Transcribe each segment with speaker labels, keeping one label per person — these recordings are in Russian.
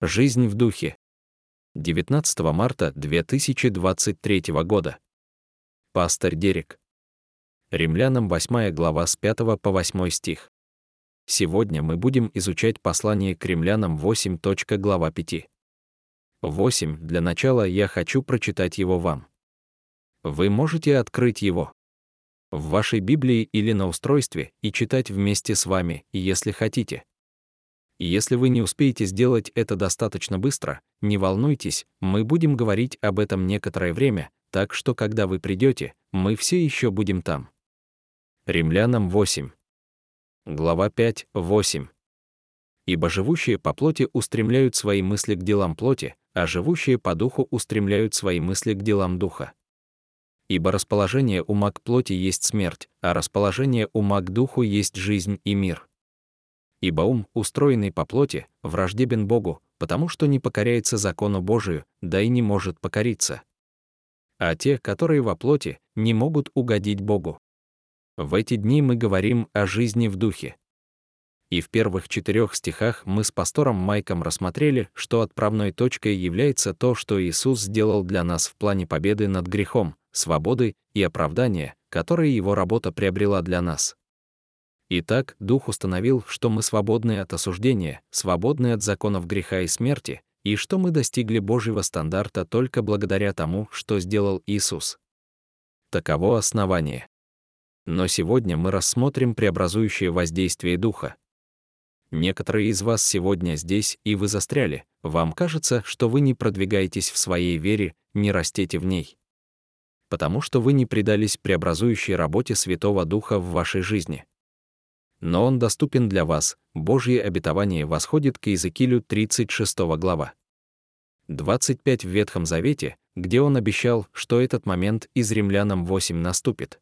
Speaker 1: Жизнь в духе. 19 марта 2023 года. Пастор Дерек. Римлянам 8 глава с 5 по 8 стих. Сегодня мы будем изучать послание к римлянам 8. глава 5. 8. Для начала я хочу прочитать его вам. Вы можете открыть его в вашей Библии или на устройстве и читать вместе с вами, если хотите. И если вы не успеете сделать это достаточно быстро, не волнуйтесь, мы будем говорить об этом некоторое время, так что когда вы придете, мы все еще будем там. Римлянам 8. Глава 5, 8. Ибо живущие по плоти устремляют свои мысли к делам плоти, а живущие по духу устремляют свои мысли к делам духа. Ибо расположение ума к плоти есть смерть, а расположение ума к духу есть жизнь и мир. Ибо ум, устроенный по плоти, враждебен Богу, потому что не покоряется закону Божию, да и не может покориться. А те, которые во плоти, не могут угодить Богу. В эти дни мы говорим о жизни в духе. И в первых четырех стихах мы с пастором Майком рассмотрели, что отправной точкой является то, что Иисус сделал для нас в плане победы над грехом, свободы и оправдания, которые его работа приобрела для нас. Итак, Дух установил, что мы свободны от осуждения, свободны от законов греха и смерти, и что мы достигли Божьего стандарта только благодаря тому, что сделал Иисус. Таково основание. Но сегодня мы рассмотрим преобразующее воздействие Духа. Некоторые из вас сегодня здесь, и вы застряли. Вам кажется, что вы не продвигаетесь в своей вере, не растете в ней. Потому что вы не предались преобразующей работе Святого Духа в вашей жизни но он доступен для вас. Божье обетование восходит к Иезекиилю 36 глава. 25 в Ветхом Завете, где он обещал, что этот момент из Римлянам 8 наступит.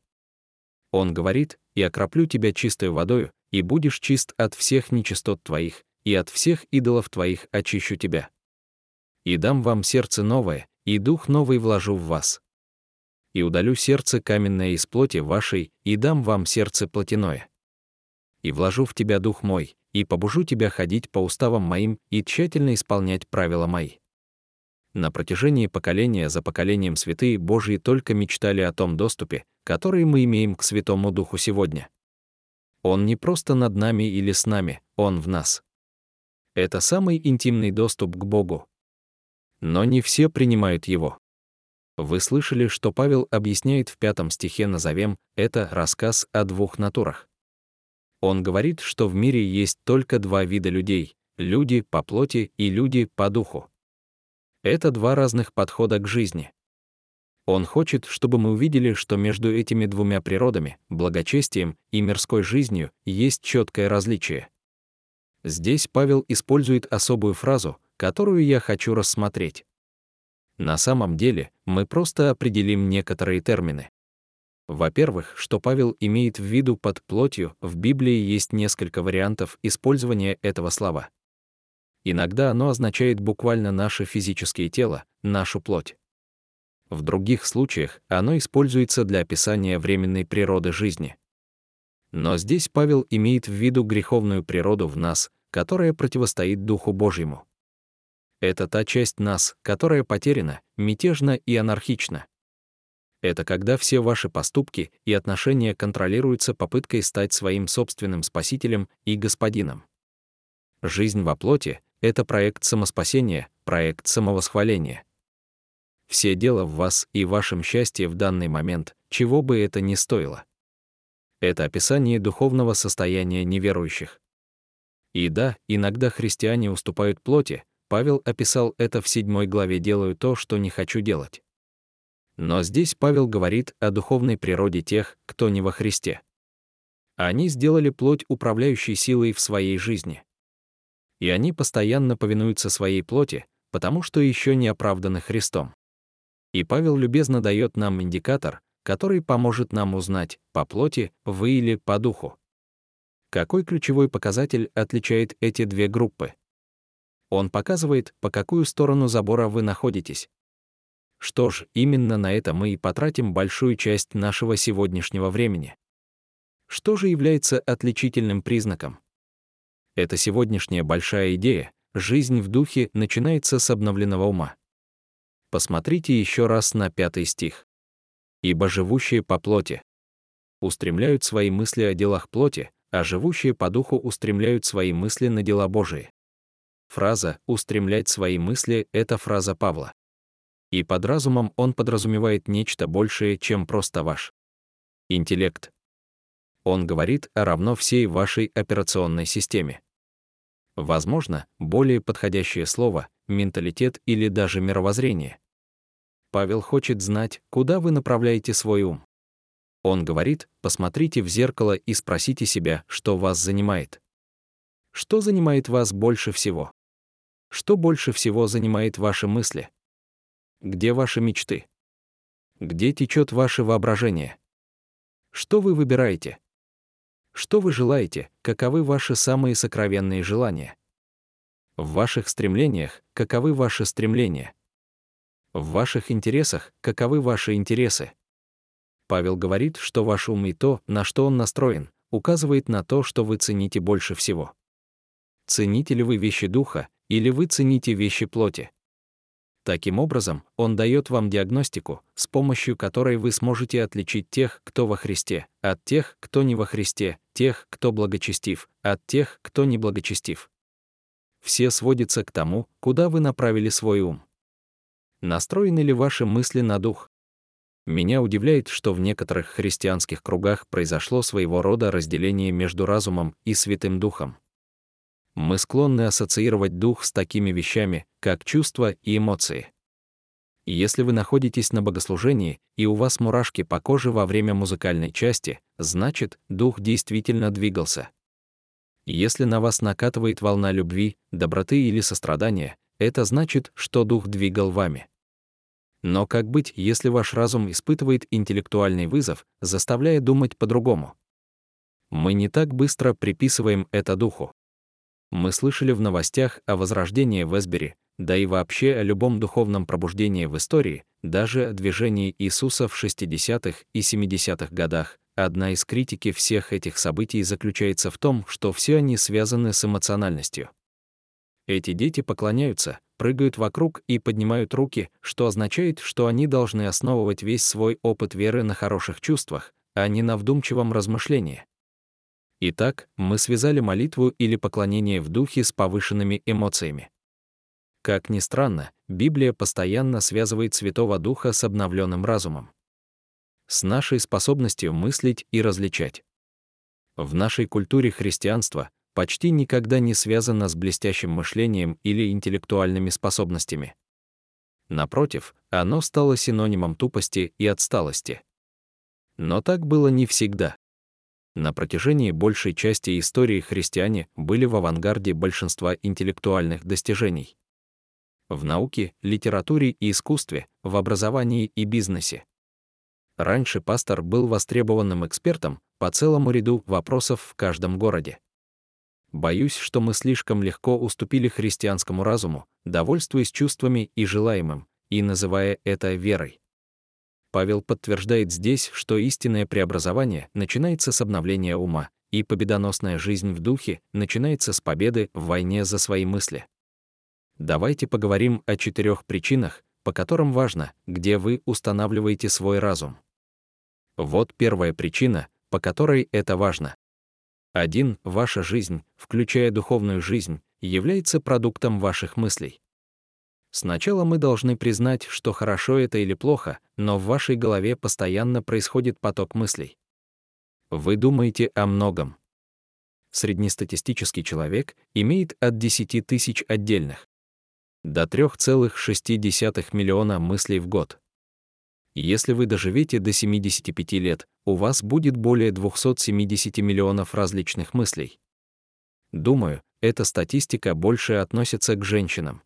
Speaker 1: Он говорит, «И окроплю тебя чистой водою, и будешь чист от всех нечистот твоих, и от всех идолов твоих очищу тебя. И дам вам сердце новое, и дух новый вложу в вас. И удалю сердце каменное из плоти вашей, и дам вам сердце плотяное и вложу в тебя дух мой, и побужу тебя ходить по уставам моим и тщательно исполнять правила мои». На протяжении поколения за поколением святые Божьи только мечтали о том доступе, который мы имеем к Святому Духу сегодня. Он не просто над нами или с нами, Он в нас. Это самый интимный доступ к Богу. Но не все принимают его. Вы слышали, что Павел объясняет в пятом стихе «Назовем» — это рассказ о двух натурах. Он говорит, что в мире есть только два вида людей — люди по плоти и люди по духу. Это два разных подхода к жизни. Он хочет, чтобы мы увидели, что между этими двумя природами, благочестием и мирской жизнью, есть четкое различие. Здесь Павел использует особую фразу, которую я хочу рассмотреть. На самом деле, мы просто определим некоторые термины. Во-первых, что Павел имеет в виду под плотью, в Библии есть несколько вариантов использования этого слова. Иногда оно означает буквально наше физическое тело, нашу плоть. В других случаях оно используется для описания временной природы жизни. Но здесь Павел имеет в виду греховную природу в нас, которая противостоит Духу Божьему. Это та часть нас, которая потеряна, мятежна и анархична. Это когда все ваши поступки и отношения контролируются попыткой стать своим собственным спасителем и господином. Жизнь во плоти — это проект самоспасения, проект самовосхваления. Все дело в вас и вашем счастье в данный момент, чего бы это ни стоило. Это описание духовного состояния неверующих. И да, иногда христиане уступают плоти, Павел описал это в седьмой главе «Делаю то, что не хочу делать». Но здесь Павел говорит о духовной природе тех, кто не во Христе. Они сделали плоть управляющей силой в своей жизни. И они постоянно повинуются своей плоти, потому что еще не оправданы Христом. И Павел любезно дает нам индикатор, который поможет нам узнать, по плоти вы или по духу. Какой ключевой показатель отличает эти две группы? Он показывает, по какую сторону забора вы находитесь, что ж, именно на это мы и потратим большую часть нашего сегодняшнего времени. Что же является отличительным признаком? Это сегодняшняя большая идея, жизнь в духе начинается с обновленного ума. Посмотрите еще раз на пятый стих. «Ибо живущие по плоти устремляют свои мысли о делах плоти, а живущие по духу устремляют свои мысли на дела Божии». Фраза «устремлять свои мысли» — это фраза Павла. И под разумом он подразумевает нечто большее, чем просто ваш интеллект. Он говорит о равно всей вашей операционной системе. Возможно, более подходящее слово — менталитет или даже мировоззрение. Павел хочет знать, куда вы направляете свой ум. Он говорит, посмотрите в зеркало и спросите себя, что вас занимает. Что занимает вас больше всего? Что больше всего занимает ваши мысли? Где ваши мечты? Где течет ваше воображение? Что вы выбираете? Что вы желаете, каковы ваши самые сокровенные желания? В ваших стремлениях, каковы ваши стремления? В ваших интересах, каковы ваши интересы? Павел говорит, что ваш ум и то, на что он настроен, указывает на то, что вы цените больше всего. Цените ли вы вещи духа, или вы цените вещи плоти? Таким образом, он дает вам диагностику, с помощью которой вы сможете отличить тех, кто во Христе, от тех, кто не во Христе, тех, кто благочестив, от тех, кто не благочестив. Все сводится к тому, куда вы направили свой ум. Настроены ли ваши мысли на дух? Меня удивляет, что в некоторых христианских кругах произошло своего рода разделение между разумом и Святым Духом мы склонны ассоциировать дух с такими вещами, как чувства и эмоции. Если вы находитесь на богослужении, и у вас мурашки по коже во время музыкальной части, значит, дух действительно двигался. Если на вас накатывает волна любви, доброты или сострадания, это значит, что дух двигал вами. Но как быть, если ваш разум испытывает интеллектуальный вызов, заставляя думать по-другому? Мы не так быстро приписываем это духу. Мы слышали в новостях о возрождении в Эсбери, да и вообще о любом духовном пробуждении в истории, даже о движении Иисуса в 60-х и 70-х годах. Одна из критики всех этих событий заключается в том, что все они связаны с эмоциональностью. Эти дети поклоняются, прыгают вокруг и поднимают руки, что означает, что они должны основывать весь свой опыт веры на хороших чувствах, а не на вдумчивом размышлении. Итак, мы связали молитву или поклонение в духе с повышенными эмоциями. Как ни странно, Библия постоянно связывает Святого Духа с обновленным разумом. С нашей способностью мыслить и различать. В нашей культуре христианства почти никогда не связано с блестящим мышлением или интеллектуальными способностями. Напротив, оно стало синонимом тупости и отсталости. Но так было не всегда. На протяжении большей части истории христиане были в авангарде большинства интеллектуальных достижений. В науке, литературе и искусстве, в образовании и бизнесе. Раньше пастор был востребованным экспертом по целому ряду вопросов в каждом городе. Боюсь, что мы слишком легко уступили христианскому разуму, довольствуясь чувствами и желаемым, и называя это верой. Павел подтверждает здесь, что истинное преобразование начинается с обновления ума, и победоносная жизнь в духе начинается с победы в войне за свои мысли. Давайте поговорим о четырех причинах, по которым важно, где вы устанавливаете свой разум. Вот первая причина, по которой это важно. Один, Ваша жизнь, включая духовную жизнь, является продуктом ваших мыслей. Сначала мы должны признать, что хорошо это или плохо, но в вашей голове постоянно происходит поток мыслей. Вы думаете о многом. Среднестатистический человек имеет от 10 тысяч отдельных до 3,6 миллиона мыслей в год. Если вы доживете до 75 лет, у вас будет более 270 миллионов различных мыслей. Думаю, эта статистика больше относится к женщинам.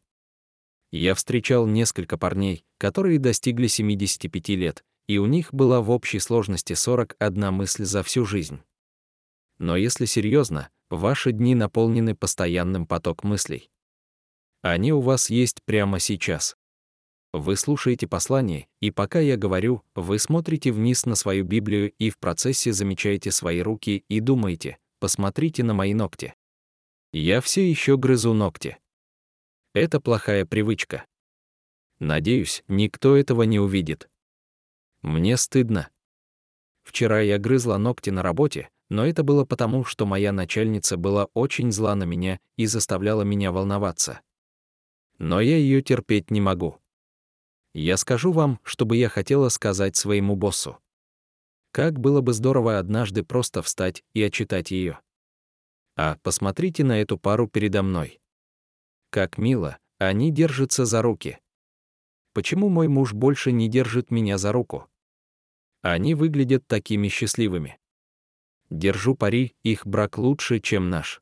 Speaker 1: Я встречал несколько парней, которые достигли 75 лет, и у них была в общей сложности 41 мысль за всю жизнь. Но если серьезно, ваши дни наполнены постоянным поток мыслей. Они у вас есть прямо сейчас. Вы слушаете послание, и пока я говорю, вы смотрите вниз на свою Библию и в процессе замечаете свои руки и думаете, посмотрите на мои ногти. Я все еще грызу ногти. Это плохая привычка. Надеюсь, никто этого не увидит. Мне стыдно. Вчера я грызла ногти на работе, но это было потому, что моя начальница была очень зла на меня и заставляла меня волноваться. Но я ее терпеть не могу. Я скажу вам, чтобы я хотела сказать своему боссу. Как было бы здорово однажды просто встать и отчитать ее. А, посмотрите на эту пару передо мной. Как мило, они держатся за руки. Почему мой муж больше не держит меня за руку? Они выглядят такими счастливыми. Держу пари, их брак лучше, чем наш.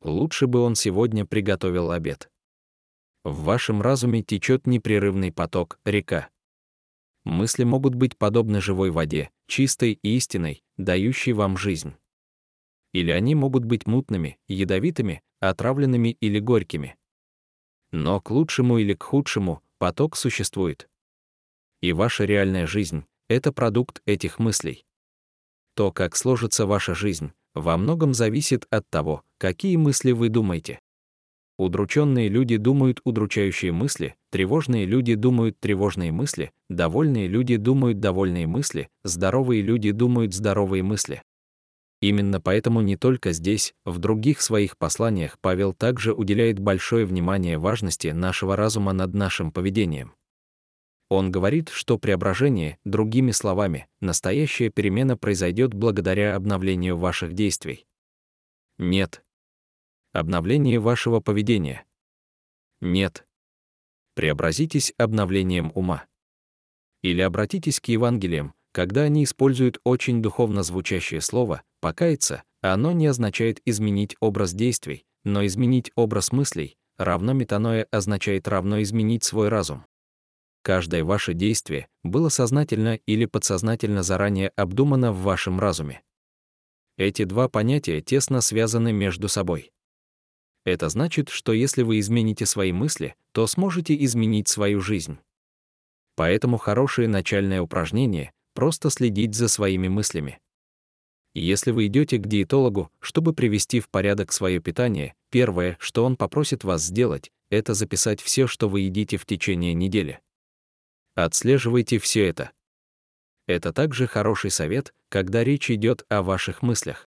Speaker 1: Лучше бы он сегодня приготовил обед. В вашем разуме течет непрерывный поток, река. Мысли могут быть подобны живой воде, чистой и истинной, дающей вам жизнь. Или они могут быть мутными, ядовитыми, отравленными или горькими. Но к лучшему или к худшему поток существует. И ваша реальная жизнь — это продукт этих мыслей. То, как сложится ваша жизнь, во многом зависит от того, какие мысли вы думаете. Удрученные люди думают удручающие мысли, тревожные люди думают тревожные мысли, довольные люди думают довольные мысли, здоровые люди думают здоровые мысли. Именно поэтому не только здесь, в других своих посланиях Павел также уделяет большое внимание важности нашего разума над нашим поведением. Он говорит, что преображение, другими словами, настоящая перемена произойдет благодаря обновлению ваших действий. Нет, Обновление вашего поведения. Нет. Преобразитесь обновлением ума. Или обратитесь к Евангелиям, когда они используют очень духовно звучащее слово «покаяться», оно не означает изменить образ действий, но изменить образ мыслей, равно метаноя означает равно изменить свой разум. Каждое ваше действие было сознательно или подсознательно заранее обдумано в вашем разуме. Эти два понятия тесно связаны между собой. Это значит, что если вы измените свои мысли, то сможете изменить свою жизнь. Поэтому хорошее начальное упражнение — просто следить за своими мыслями. Если вы идете к диетологу, чтобы привести в порядок свое питание, первое, что он попросит вас сделать, это записать все, что вы едите в течение недели. Отслеживайте все это. Это также хороший совет, когда речь идет о ваших мыслях.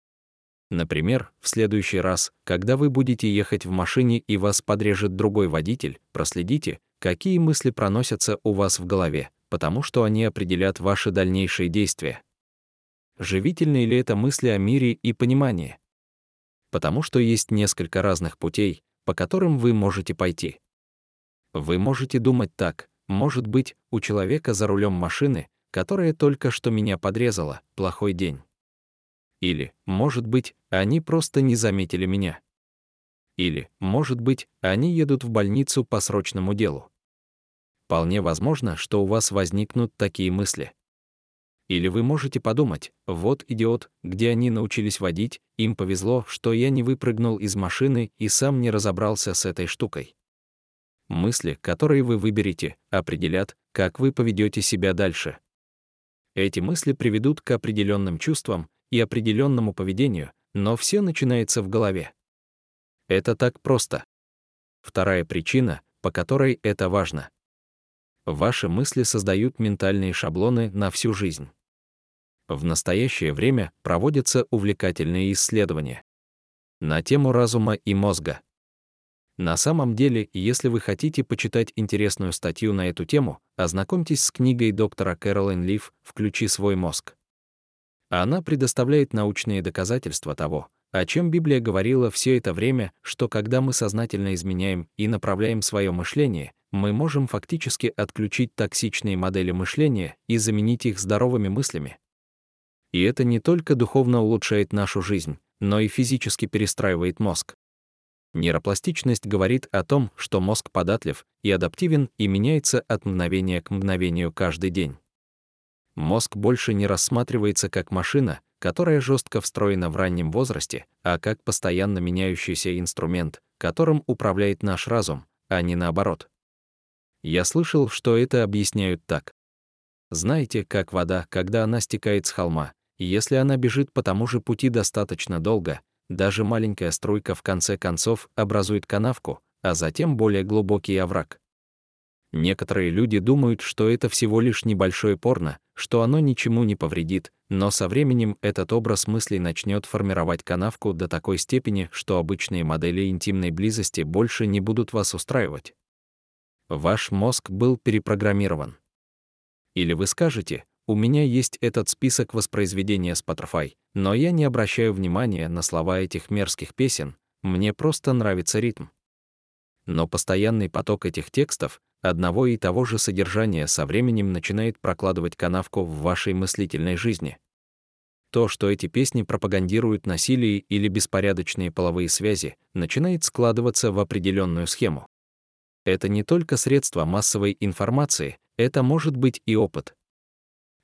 Speaker 1: Например, в следующий раз, когда вы будете ехать в машине и вас подрежет другой водитель, проследите, какие мысли проносятся у вас в голове, потому что они определят ваши дальнейшие действия. Живительные ли это мысли о мире и понимании? Потому что есть несколько разных путей, по которым вы можете пойти. Вы можете думать так, может быть, у человека за рулем машины, которая только что меня подрезала, плохой день. Или, может быть, они просто не заметили меня. Или, может быть, они едут в больницу по срочному делу. Вполне возможно, что у вас возникнут такие мысли. Или вы можете подумать, вот идиот, где они научились водить, им повезло, что я не выпрыгнул из машины и сам не разобрался с этой штукой. Мысли, которые вы выберете, определят, как вы поведете себя дальше. Эти мысли приведут к определенным чувствам, и определенному поведению, но все начинается в голове. Это так просто. Вторая причина, по которой это важно. Ваши мысли создают ментальные шаблоны на всю жизнь. В настоящее время проводятся увлекательные исследования на тему разума и мозга. На самом деле, если вы хотите почитать интересную статью на эту тему, ознакомьтесь с книгой доктора Кэролин Лив «Включи свой мозг». Она предоставляет научные доказательства того, о чем Библия говорила все это время, что когда мы сознательно изменяем и направляем свое мышление, мы можем фактически отключить токсичные модели мышления и заменить их здоровыми мыслями. И это не только духовно улучшает нашу жизнь, но и физически перестраивает мозг. Нейропластичность говорит о том, что мозг податлив и адаптивен и меняется от мгновения к мгновению каждый день. Мозг больше не рассматривается как машина, которая жестко встроена в раннем возрасте, а как постоянно меняющийся инструмент, которым управляет наш разум, а не наоборот. Я слышал, что это объясняют так. Знаете, как вода, когда она стекает с холма, если она бежит по тому же пути достаточно долго, даже маленькая струйка в конце концов образует канавку, а затем более глубокий овраг. Некоторые люди думают, что это всего лишь небольшое порно, что оно ничему не повредит, но со временем этот образ мыслей начнет формировать канавку до такой степени, что обычные модели интимной близости больше не будут вас устраивать. Ваш мозг был перепрограммирован. Или вы скажете, у меня есть этот список воспроизведения Spotify, но я не обращаю внимания на слова этих мерзких песен, мне просто нравится ритм. Но постоянный поток этих текстов, одного и того же содержания со временем начинает прокладывать канавку в вашей мыслительной жизни. То, что эти песни пропагандируют насилие или беспорядочные половые связи, начинает складываться в определенную схему. Это не только средство массовой информации, это может быть и опыт.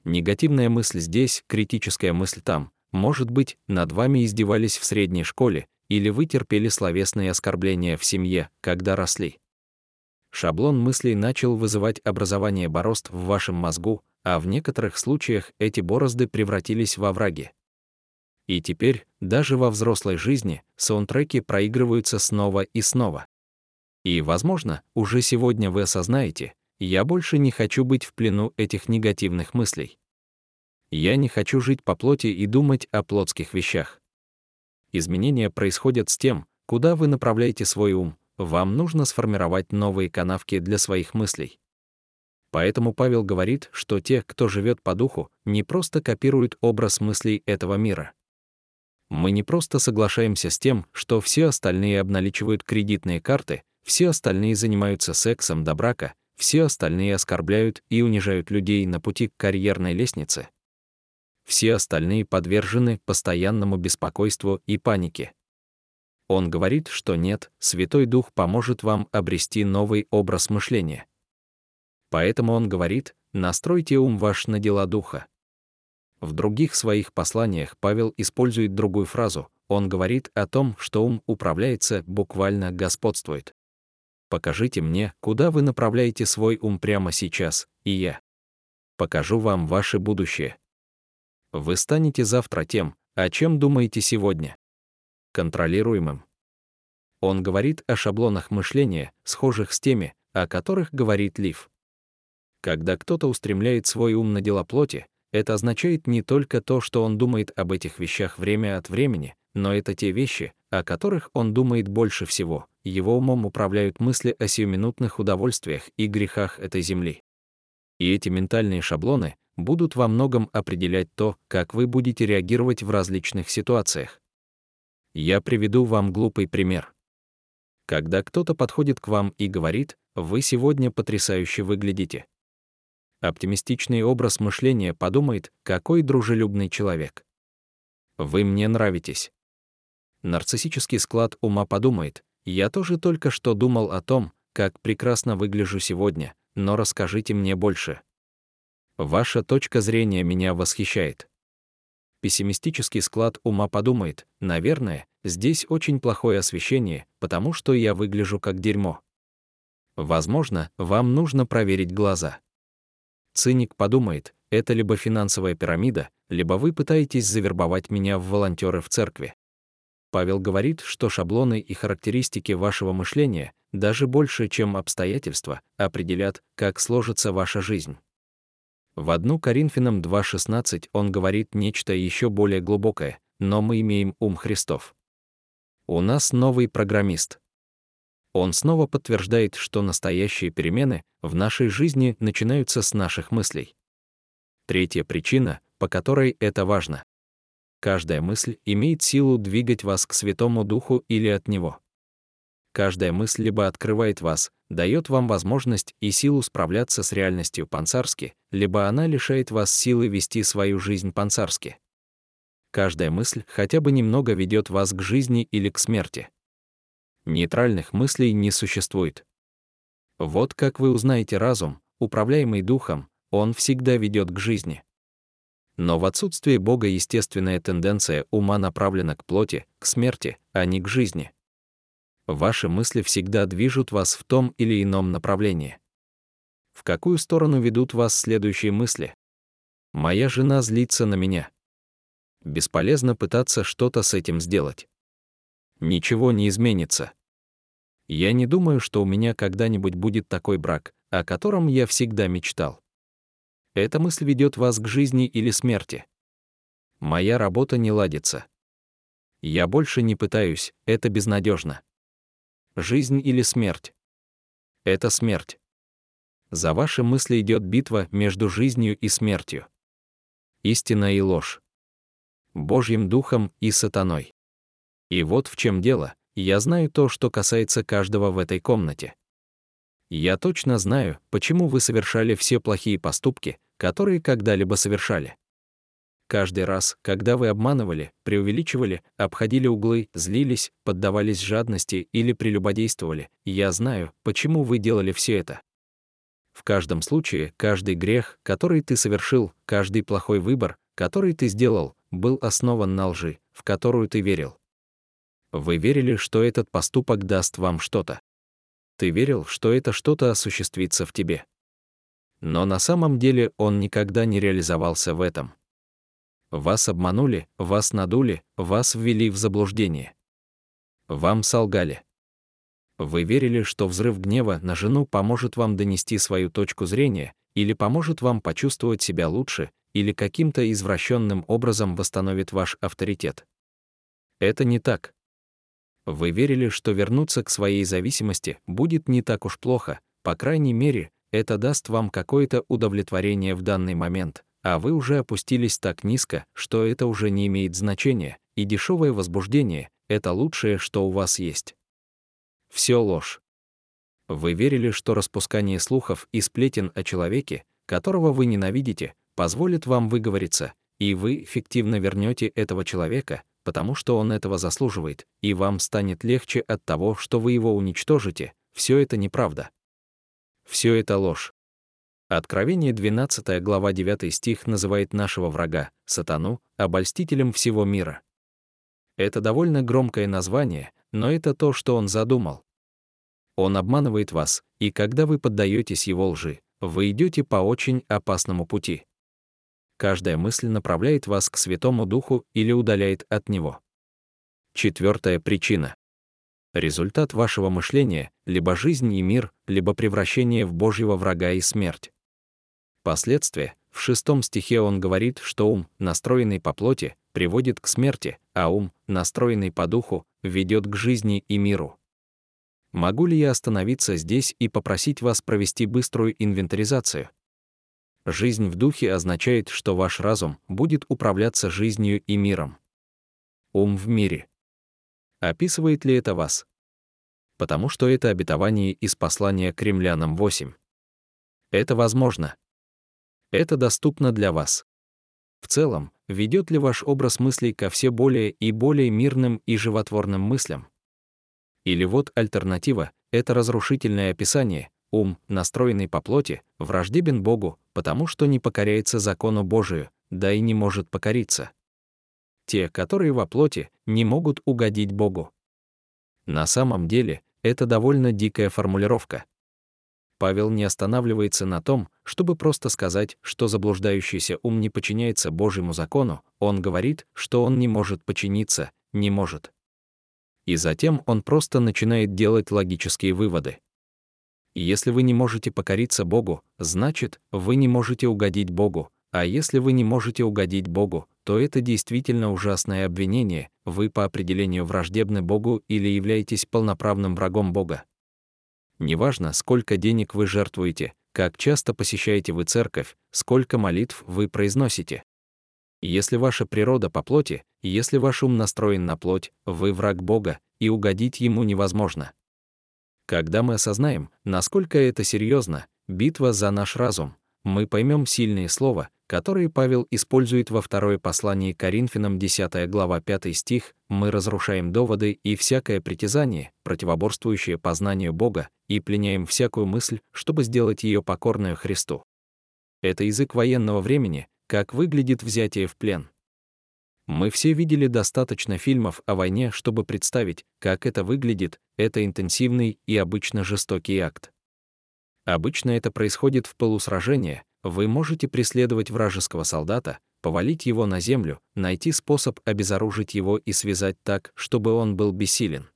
Speaker 1: Негативная мысль здесь, критическая мысль там. Может быть, над вами издевались в средней школе, или вы терпели словесные оскорбления в семье, когда росли шаблон мыслей начал вызывать образование борозд в вашем мозгу, а в некоторых случаях эти борозды превратились во враги. И теперь, даже во взрослой жизни, саундтреки проигрываются снова и снова. И, возможно, уже сегодня вы осознаете, я больше не хочу быть в плену этих негативных мыслей. Я не хочу жить по плоти и думать о плотских вещах. Изменения происходят с тем, куда вы направляете свой ум, вам нужно сформировать новые канавки для своих мыслей. Поэтому Павел говорит, что те, кто живет по духу, не просто копируют образ мыслей этого мира. Мы не просто соглашаемся с тем, что все остальные обналичивают кредитные карты, все остальные занимаются сексом до брака, все остальные оскорбляют и унижают людей на пути к карьерной лестнице. Все остальные подвержены постоянному беспокойству и панике. Он говорит, что нет, Святой Дух поможет вам обрести новый образ мышления. Поэтому он говорит, настройте ум ваш на дела Духа. В других своих посланиях Павел использует другую фразу. Он говорит о том, что ум управляется, буквально господствует. Покажите мне, куда вы направляете свой ум прямо сейчас, и я покажу вам ваше будущее. Вы станете завтра тем, о чем думаете сегодня контролируемым. Он говорит о шаблонах мышления, схожих с теми, о которых говорит Лив. Когда кто-то устремляет свой ум на дела плоти, это означает не только то, что он думает об этих вещах время от времени, но это те вещи, о которых он думает больше всего. Его умом управляют мысли о сиюминутных удовольствиях и грехах этой земли. И эти ментальные шаблоны будут во многом определять то, как вы будете реагировать в различных ситуациях. Я приведу вам глупый пример. Когда кто-то подходит к вам и говорит, вы сегодня потрясающе выглядите. Оптимистичный образ мышления подумает, какой дружелюбный человек. Вы мне нравитесь. Нарциссический склад ума подумает, я тоже только что думал о том, как прекрасно выгляжу сегодня, но расскажите мне больше. Ваша точка зрения меня восхищает пессимистический склад ума подумает, наверное, здесь очень плохое освещение, потому что я выгляжу как дерьмо. Возможно, вам нужно проверить глаза. Циник подумает, это либо финансовая пирамида, либо вы пытаетесь завербовать меня в волонтеры в церкви. Павел говорит, что шаблоны и характеристики вашего мышления, даже больше, чем обстоятельства, определят, как сложится ваша жизнь. В одну Коринфянам 2.16 он говорит нечто еще более глубокое, но мы имеем ум Христов. У нас новый программист. Он снова подтверждает, что настоящие перемены в нашей жизни начинаются с наших мыслей. Третья причина, по которой это важно. Каждая мысль имеет силу двигать вас к Святому Духу или от Него. Каждая мысль либо открывает вас, дает вам возможность и силу справляться с реальностью пансарски, либо она лишает вас силы вести свою жизнь пансарски. Каждая мысль хотя бы немного ведет вас к жизни или к смерти. Нейтральных мыслей не существует. Вот как вы узнаете разум, управляемый духом, он всегда ведет к жизни. Но в отсутствие Бога естественная тенденция ума направлена к плоти, к смерти, а не к жизни. Ваши мысли всегда движут вас в том или ином направлении. В какую сторону ведут вас следующие мысли? Моя жена злится на меня. Бесполезно пытаться что-то с этим сделать. Ничего не изменится. Я не думаю, что у меня когда-нибудь будет такой брак, о котором я всегда мечтал. Эта мысль ведет вас к жизни или смерти. Моя работа не ладится. Я больше не пытаюсь, это безнадежно. Жизнь или смерть? Это смерть. За ваши мысли идет битва между жизнью и смертью. Истина и ложь. Божьим духом и сатаной. И вот в чем дело, я знаю то, что касается каждого в этой комнате. Я точно знаю, почему вы совершали все плохие поступки, которые когда-либо совершали. Каждый раз, когда вы обманывали, преувеличивали, обходили углы, злились, поддавались жадности или прелюбодействовали, я знаю, почему вы делали все это. В каждом случае, каждый грех, который ты совершил, каждый плохой выбор, который ты сделал, был основан на лжи, в которую ты верил. Вы верили, что этот поступок даст вам что-то. Ты верил, что это что-то осуществится в тебе. Но на самом деле он никогда не реализовался в этом. Вас обманули, вас надули, вас ввели в заблуждение. Вам солгали. Вы верили, что взрыв гнева на жену поможет вам донести свою точку зрения или поможет вам почувствовать себя лучше, или каким-то извращенным образом восстановит ваш авторитет. Это не так. Вы верили, что вернуться к своей зависимости будет не так уж плохо, по крайней мере, это даст вам какое-то удовлетворение в данный момент, а вы уже опустились так низко, что это уже не имеет значения, и дешевое возбуждение — это лучшее, что у вас есть. Все ложь. Вы верили, что распускание слухов и сплетен о человеке, которого вы ненавидите, позволит вам выговориться, и вы эффективно вернете этого человека, потому что он этого заслуживает, и вам станет легче от того, что вы его уничтожите, все это неправда. Все это ложь. Откровение 12 глава 9 стих называет нашего врага, сатану, обольстителем всего мира. Это довольно громкое название, но это то, что он задумал. Он обманывает вас, и когда вы поддаетесь его лжи, вы идете по очень опасному пути. Каждая мысль направляет вас к Святому Духу или удаляет от него. Четвертая причина. Результат вашего мышления — либо жизнь и мир, либо превращение в Божьего врага и смерть. Последствия. В шестом стихе он говорит, что ум, настроенный по плоти, приводит к смерти, а ум, настроенный по духу, ведет к жизни и миру. Могу ли я остановиться здесь и попросить вас провести быструю инвентаризацию? Жизнь в духе означает, что ваш разум будет управляться жизнью и миром. Ум в мире. Описывает ли это вас? Потому что это обетование из послания к римлянам 8. Это возможно. Это доступно для вас. В целом, ведет ли ваш образ мыслей ко все более и более мирным и животворным мыслям? Или вот альтернатива — это разрушительное описание, ум, настроенный по плоти, враждебен Богу, потому что не покоряется закону Божию, да и не может покориться. Те, которые во плоти, не могут угодить Богу. На самом деле, это довольно дикая формулировка. Павел не останавливается на том, чтобы просто сказать, что заблуждающийся ум не подчиняется Божьему закону, он говорит, что он не может подчиниться, не может. И затем он просто начинает делать логические выводы. Если вы не можете покориться Богу, значит, вы не можете угодить Богу, а если вы не можете угодить Богу, то это действительно ужасное обвинение, вы по определению враждебны Богу или являетесь полноправным врагом Бога. Неважно, сколько денег вы жертвуете, как часто посещаете вы церковь, сколько молитв вы произносите. Если ваша природа по плоти, если ваш ум настроен на плоть, вы враг Бога, и угодить ему невозможно. Когда мы осознаем, насколько это серьезно, битва за наш разум, мы поймем сильные слова, которые Павел использует во второе послание Коринфянам 10 глава 5 стих, мы разрушаем доводы и всякое притязание, противоборствующее познанию Бога, и пленяем всякую мысль, чтобы сделать ее покорную Христу. Это язык военного времени, как выглядит взятие в плен. Мы все видели достаточно фильмов о войне, чтобы представить, как это выглядит, это интенсивный и обычно жестокий акт. Обычно это происходит в полусражении, вы можете преследовать вражеского солдата, повалить его на землю, найти способ обезоружить его и связать так, чтобы он был бессилен.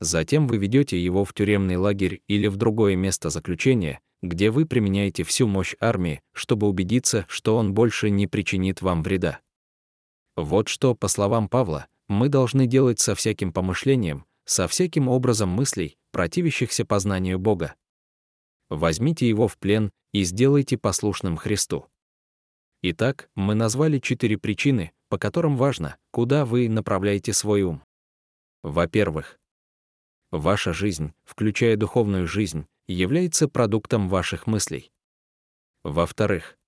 Speaker 1: Затем вы ведете его в тюремный лагерь или в другое место заключения, где вы применяете всю мощь армии, чтобы убедиться, что он больше не причинит вам вреда. Вот что, по словам Павла, мы должны делать со всяким помышлением, со всяким образом мыслей, противящихся познанию Бога. Возьмите его в плен и сделайте послушным Христу. Итак, мы назвали четыре причины, по которым важно, куда вы направляете свой ум. Во-первых, ваша жизнь, включая духовную жизнь, является продуктом ваших мыслей. Во-вторых,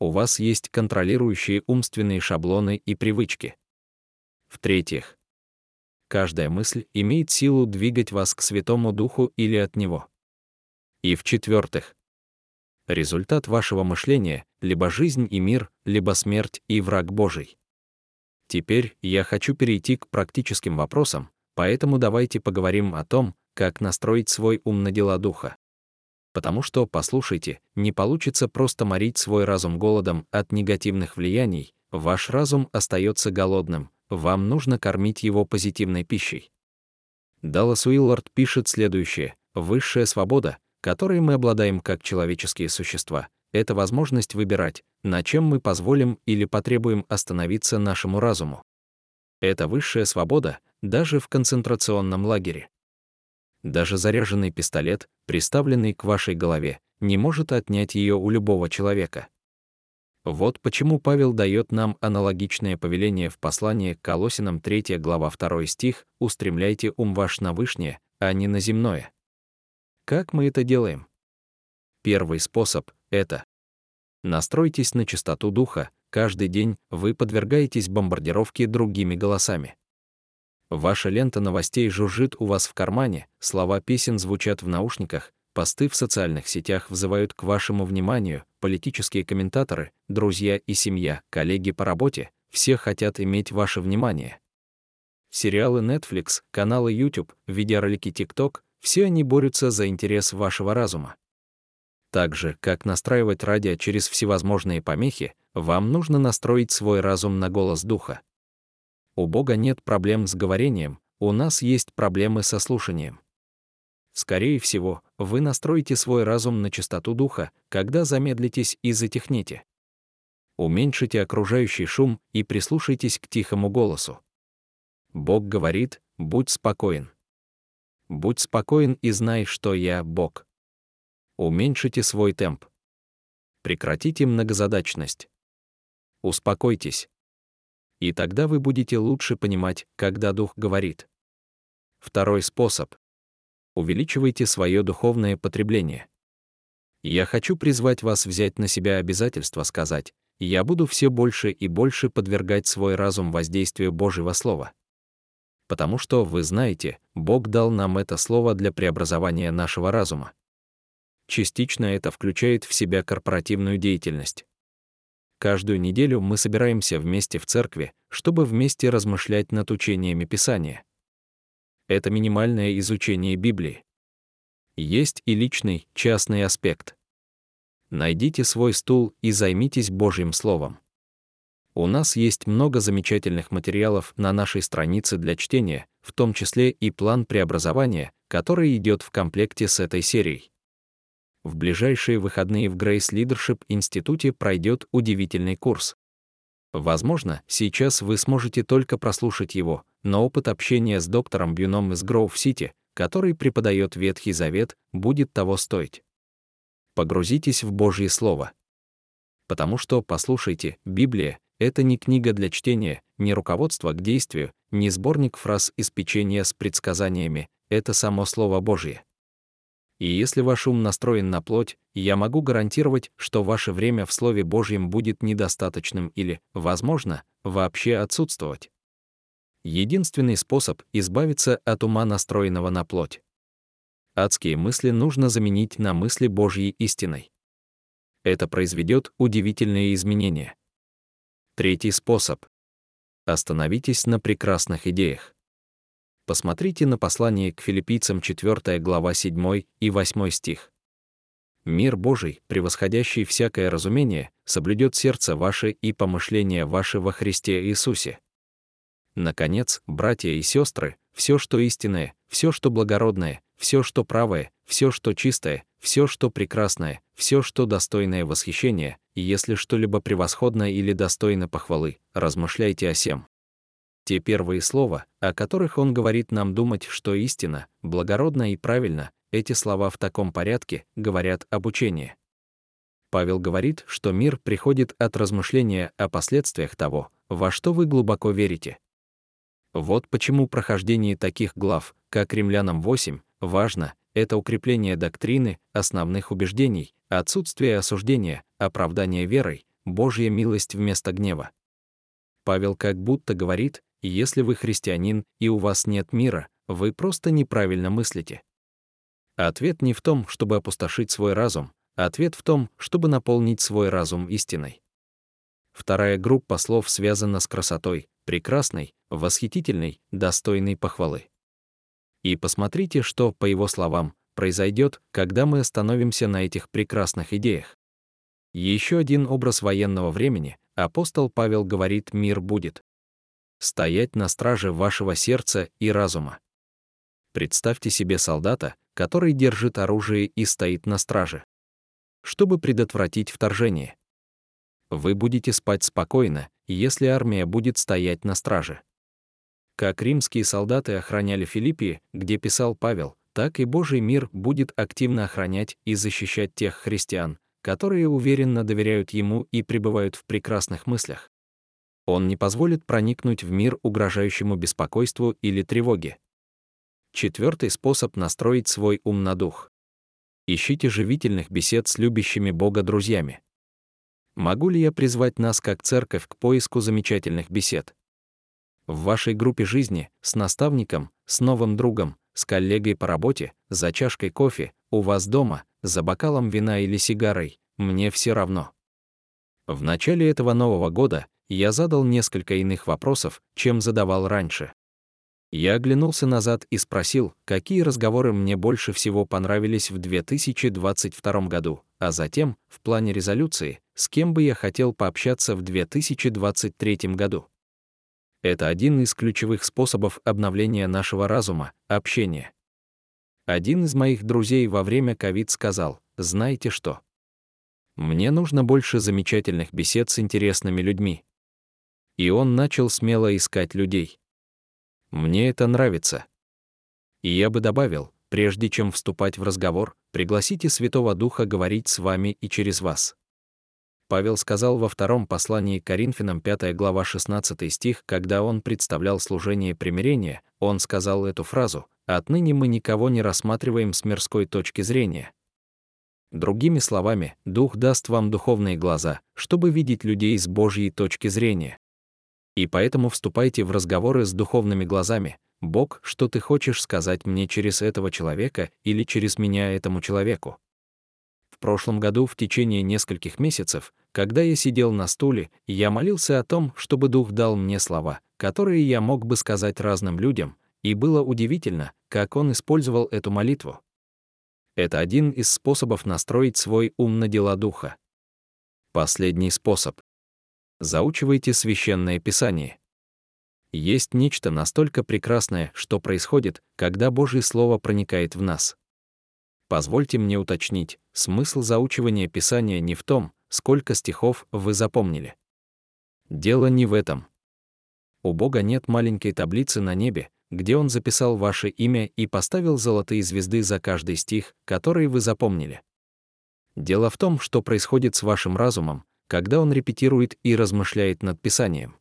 Speaker 1: у вас есть контролирующие умственные шаблоны и привычки. В-третьих, каждая мысль имеет силу двигать вас к Святому Духу или от Него. И в-четвертых, результат вашего мышления — либо жизнь и мир, либо смерть и враг Божий. Теперь я хочу перейти к практическим вопросам, поэтому давайте поговорим о том, как настроить свой ум на дела духа. Потому что, послушайте, не получится просто морить свой разум голодом от негативных влияний, ваш разум остается голодным, вам нужно кормить его позитивной пищей. Даллас Уиллард пишет следующее. «Высшая свобода, которой мы обладаем как человеческие существа, это возможность выбирать, на чем мы позволим или потребуем остановиться нашему разуму. Это высшая свобода даже в концентрационном лагере. Даже заряженный пистолет, приставленный к вашей голове, не может отнять ее у любого человека. Вот почему Павел дает нам аналогичное повеление в послании к Колосинам 3 глава 2 стих «Устремляйте ум ваш на вышнее, а не на земное». Как мы это делаем? Первый способ — это Настройтесь на чистоту духа, каждый день вы подвергаетесь бомбардировке другими голосами. Ваша лента новостей жужжит у вас в кармане, слова песен звучат в наушниках, посты в социальных сетях взывают к вашему вниманию, политические комментаторы, друзья и семья, коллеги по работе, все хотят иметь ваше внимание. Сериалы Netflix, каналы YouTube, видеоролики TikTok — все они борются за интерес вашего разума. Так же, как настраивать радио через всевозможные помехи, вам нужно настроить свой разум на голос духа. У Бога нет проблем с говорением, у нас есть проблемы со слушанием. Скорее всего, вы настроите свой разум на чистоту духа, когда замедлитесь и затихнете. Уменьшите окружающий шум и прислушайтесь к тихому голосу. Бог говорит, будь спокоен. Будь спокоен и знай, что я Бог. Уменьшите свой темп. Прекратите многозадачность. Успокойтесь и тогда вы будете лучше понимать, когда Дух говорит. Второй способ. Увеличивайте свое духовное потребление. Я хочу призвать вас взять на себя обязательство сказать, я буду все больше и больше подвергать свой разум воздействию Божьего Слова. Потому что, вы знаете, Бог дал нам это Слово для преобразования нашего разума. Частично это включает в себя корпоративную деятельность. Каждую неделю мы собираемся вместе в церкви, чтобы вместе размышлять над учениями Писания. Это минимальное изучение Библии. Есть и личный, частный аспект. Найдите свой стул и займитесь Божьим Словом. У нас есть много замечательных материалов на нашей странице для чтения, в том числе и план преобразования, который идет в комплекте с этой серией. В ближайшие выходные в Grace Leadership Институте пройдет удивительный курс. Возможно, сейчас вы сможете только прослушать его, но опыт общения с доктором Бюном из Гроув-Сити, который преподает Ветхий Завет, будет того стоить. Погрузитесь в Божье Слово. Потому что, послушайте, Библия — это не книга для чтения, не руководство к действию, не сборник фраз из печенья с предсказаниями, это само Слово Божье. И если ваш ум настроен на плоть, я могу гарантировать, что ваше время в Слове Божьем будет недостаточным или, возможно, вообще отсутствовать. Единственный способ избавиться от ума, настроенного на плоть. Адские мысли нужно заменить на мысли Божьей истиной. Это произведет удивительные изменения. Третий способ. Остановитесь на прекрасных идеях. Посмотрите на послание к филиппийцам 4 глава 7 и 8 стих. «Мир Божий, превосходящий всякое разумение, соблюдет сердце ваше и помышления ваши во Христе Иисусе». Наконец, братья и сестры, все, что истинное, все, что благородное, все, что правое, все, что чистое, все, что прекрасное, все, что достойное восхищения, и если что-либо превосходно или достойно похвалы, размышляйте о сем. Те первые слова, о которых он говорит нам думать, что истина, благородно и правильно, эти слова в таком порядке говорят об учении. Павел говорит, что мир приходит от размышления о последствиях того, во что вы глубоко верите. Вот почему прохождение таких глав, как Римлянам 8, важно, это укрепление доктрины, основных убеждений, отсутствие осуждения, оправдание верой, Божья милость вместо гнева. Павел как будто говорит, если вы христианин и у вас нет мира, вы просто неправильно мыслите. Ответ не в том, чтобы опустошить свой разум, ответ в том, чтобы наполнить свой разум истиной. Вторая группа слов связана с красотой, прекрасной, восхитительной, достойной похвалы. И посмотрите, что, по его словам, произойдет, когда мы остановимся на этих прекрасных идеях. Еще один образ военного времени, апостол Павел говорит «мир будет». Стоять на страже вашего сердца и разума. Представьте себе солдата, который держит оружие и стоит на страже. Чтобы предотвратить вторжение. Вы будете спать спокойно, если армия будет стоять на страже. Как римские солдаты охраняли Филиппии, где писал Павел, так и Божий мир будет активно охранять и защищать тех христиан, которые уверенно доверяют Ему и пребывают в прекрасных мыслях. Он не позволит проникнуть в мир угрожающему беспокойству или тревоге. Четвертый способ настроить свой ум на дух. Ищите живительных бесед с любящими Бога друзьями. Могу ли я призвать нас как церковь к поиску замечательных бесед? В вашей группе жизни, с наставником, с новым другом, с коллегой по работе, за чашкой кофе, у вас дома, за бокалом вина или сигарой, мне все равно. В начале этого Нового года я задал несколько иных вопросов, чем задавал раньше. Я оглянулся назад и спросил, какие разговоры мне больше всего понравились в 2022 году, а затем, в плане резолюции, с кем бы я хотел пообщаться в 2023 году. Это один из ключевых способов обновления нашего разума — общение. Один из моих друзей во время ковид сказал, знаете что? Мне нужно больше замечательных бесед с интересными людьми. И он начал смело искать людей. Мне это нравится. И я бы добавил, прежде чем вступать в разговор, пригласите Святого Духа говорить с вами и через вас. Павел сказал во втором послании к Коринфянам 5 глава 16 стих, когда он представлял служение примирения, он сказал эту фразу «Отныне мы никого не рассматриваем с мирской точки зрения». Другими словами, Дух даст вам духовные глаза, чтобы видеть людей с Божьей точки зрения. И поэтому вступайте в разговоры с духовными глазами. Бог, что ты хочешь сказать мне через этого человека или через меня этому человеку? В прошлом году в течение нескольких месяцев, когда я сидел на стуле, я молился о том, чтобы Дух дал мне слова, которые я мог бы сказать разным людям, и было удивительно, как он использовал эту молитву. Это один из способов настроить свой ум на дела Духа. Последний способ заучивайте священное писание. Есть нечто настолько прекрасное, что происходит, когда Божье Слово проникает в нас. Позвольте мне уточнить, смысл заучивания Писания не в том, сколько стихов вы запомнили. Дело не в этом. У Бога нет маленькой таблицы на небе, где Он записал ваше имя и поставил золотые звезды за каждый стих, который вы запомнили. Дело в том, что происходит с вашим разумом, когда он репетирует и размышляет над писанием.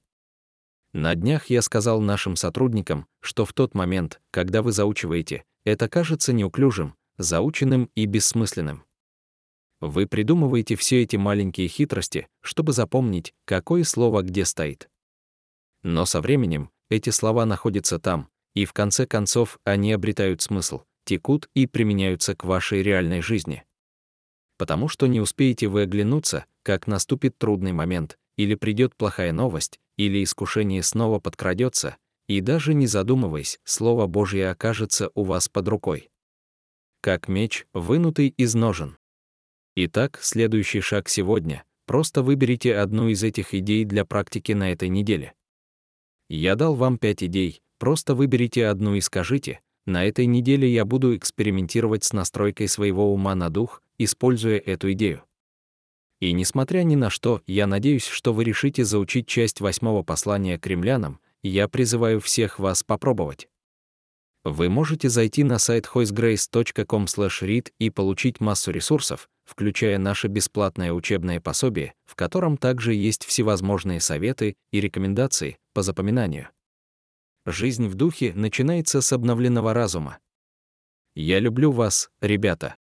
Speaker 1: На днях я сказал нашим сотрудникам, что в тот момент, когда вы заучиваете, это кажется неуклюжим, заученным и бессмысленным. Вы придумываете все эти маленькие хитрости, чтобы запомнить, какое слово где стоит. Но со временем эти слова находятся там, и в конце концов они обретают смысл, текут и применяются к вашей реальной жизни потому что не успеете вы оглянуться, как наступит трудный момент, или придет плохая новость, или искушение снова подкрадется, и даже не задумываясь, Слово Божье окажется у вас под рукой. Как меч, вынутый из ножен. Итак, следующий шаг сегодня — просто выберите одну из этих идей для практики на этой неделе. Я дал вам пять идей, просто выберите одну и скажите, На этой неделе я буду экспериментировать с настройкой своего ума на дух, используя эту идею. И несмотря ни на что, я надеюсь, что вы решите заучить часть восьмого послания к римлянам, я призываю всех вас попробовать. Вы можете зайти на сайт hoisegrace.com/read и получить массу ресурсов, включая наше бесплатное учебное пособие, в котором также есть всевозможные советы и рекомендации по запоминанию. Жизнь в духе начинается с обновленного разума. Я люблю вас, ребята.